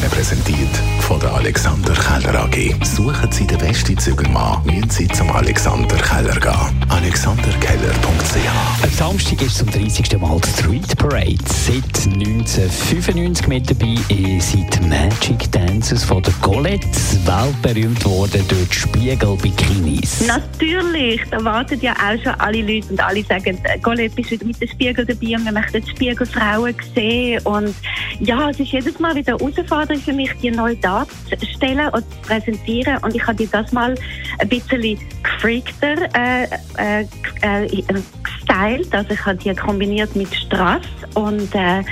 Ihnen präsentiert von der Alexander Keller AG. Suchen Sie den besten Zügelmann, müssen Sie zum Alexander Keller gehen. AlexanderKeller.ch Am Samstag ist zum 30. Mal die Street Parade. Seit 1995 mit dabei sind Magic Dancers von der Colette, weltberühmt worden durch die Spiegel-Bikinis. Natürlich, da warten ja auch schon alle Leute und alle sagen, Colette, bist wieder mit dem Spiegel dabei und wir möchten die Spiegelfrauen sehen. Und ja, es ist jedes Mal wieder eine Herausforderung für mich, die neu darzustellen und zu präsentieren. Und ich habe die das mal ein bisschen gefreakter äh, äh, äh, gestylt. Also ich habe die kombiniert mit Strass und äh, ein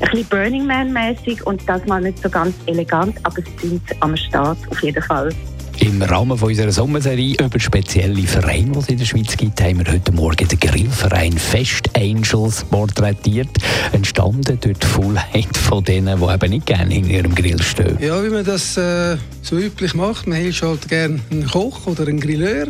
bisschen Burning Man-mäßig und das mal nicht so ganz elegant, aber sie sind am Start auf jeden Fall. Im Rahmen unserer Sommerserie über spezielle Vereine, die es in der Schweiz gibt, haben wir heute Morgen den Grillverein Fest Angels porträtiert. Entstanden durch die Faulheit von denen, die eben nicht gerne in ihrem Grill stehen. Ja, wie man das äh, so üblich macht. Man hilft halt gerne einen Koch oder einen Grilleur.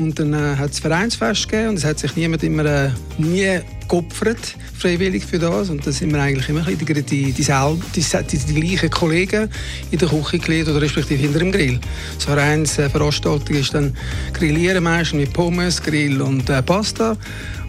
Und dann äh, hat es Vereinsfest gegeben und es hat sich niemand immer äh, nie geopfert, freiwillig für das. Und da sind wir eigentlich immer die, die, die, die, die, gleichen Kollegen in der Küche gelegt oder respektive hinter dem Grill. So Vereinsveranstaltung ist dann Grillieren meistens mit Pommes, Grill und äh, Pasta.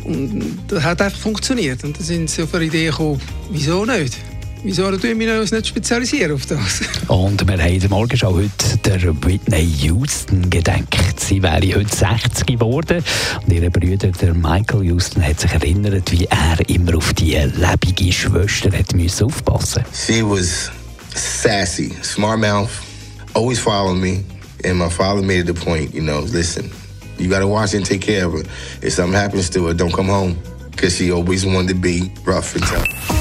Und das hat einfach funktioniert. Und da sind sie auf eine Idee gekommen, wieso nicht? Wieso tun wir uns nicht spezialisieren auf das? Und wir haben in der Morgenschau heute der Whitney Houston gedenkt. Sie wäre heute 60 geworden. Und ihr Bruder, der Michael Houston, hat sich erinnert, wie er immer auf die lebige Schwester hat müssen aufpassen She was sassy, smart mouth, always following me. And my father made it a point, you know, listen, you got to watch and take care of her. If something happens to her, don't come home. Because she always wanted to be rough and tough.